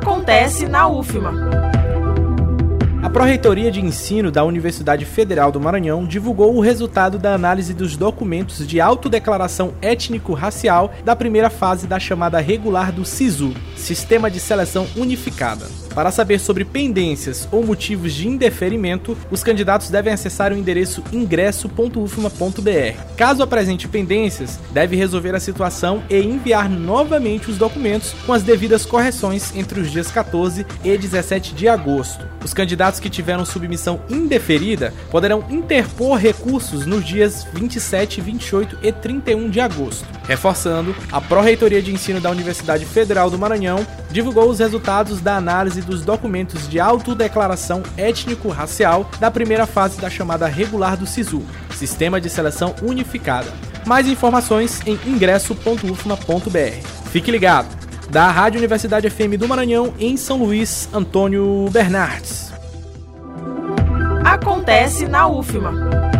Acontece na UFMA. A Pró-Reitoria de Ensino da Universidade Federal do Maranhão divulgou o resultado da análise dos documentos de autodeclaração étnico-racial da primeira fase da chamada regular do SISU, Sistema de Seleção Unificada. Para saber sobre pendências ou motivos de indeferimento, os candidatos devem acessar o endereço ingresso.ufma.br. Caso apresente pendências, deve resolver a situação e enviar novamente os documentos com as devidas correções entre os dias 14 e 17 de agosto. Os candidatos que tiveram submissão indeferida poderão interpor recursos nos dias 27, 28 e 31 de agosto. Reforçando, a Pró-Reitoria de Ensino da Universidade Federal do Maranhão divulgou os resultados da análise dos documentos de autodeclaração étnico-racial da primeira fase da chamada regular do SISU, Sistema de Seleção Unificada. Mais informações em ingresso.ufma.br. Fique ligado! Da Rádio Universidade FM do Maranhão, em São Luís, Antônio Bernardes. Acontece na UFMA.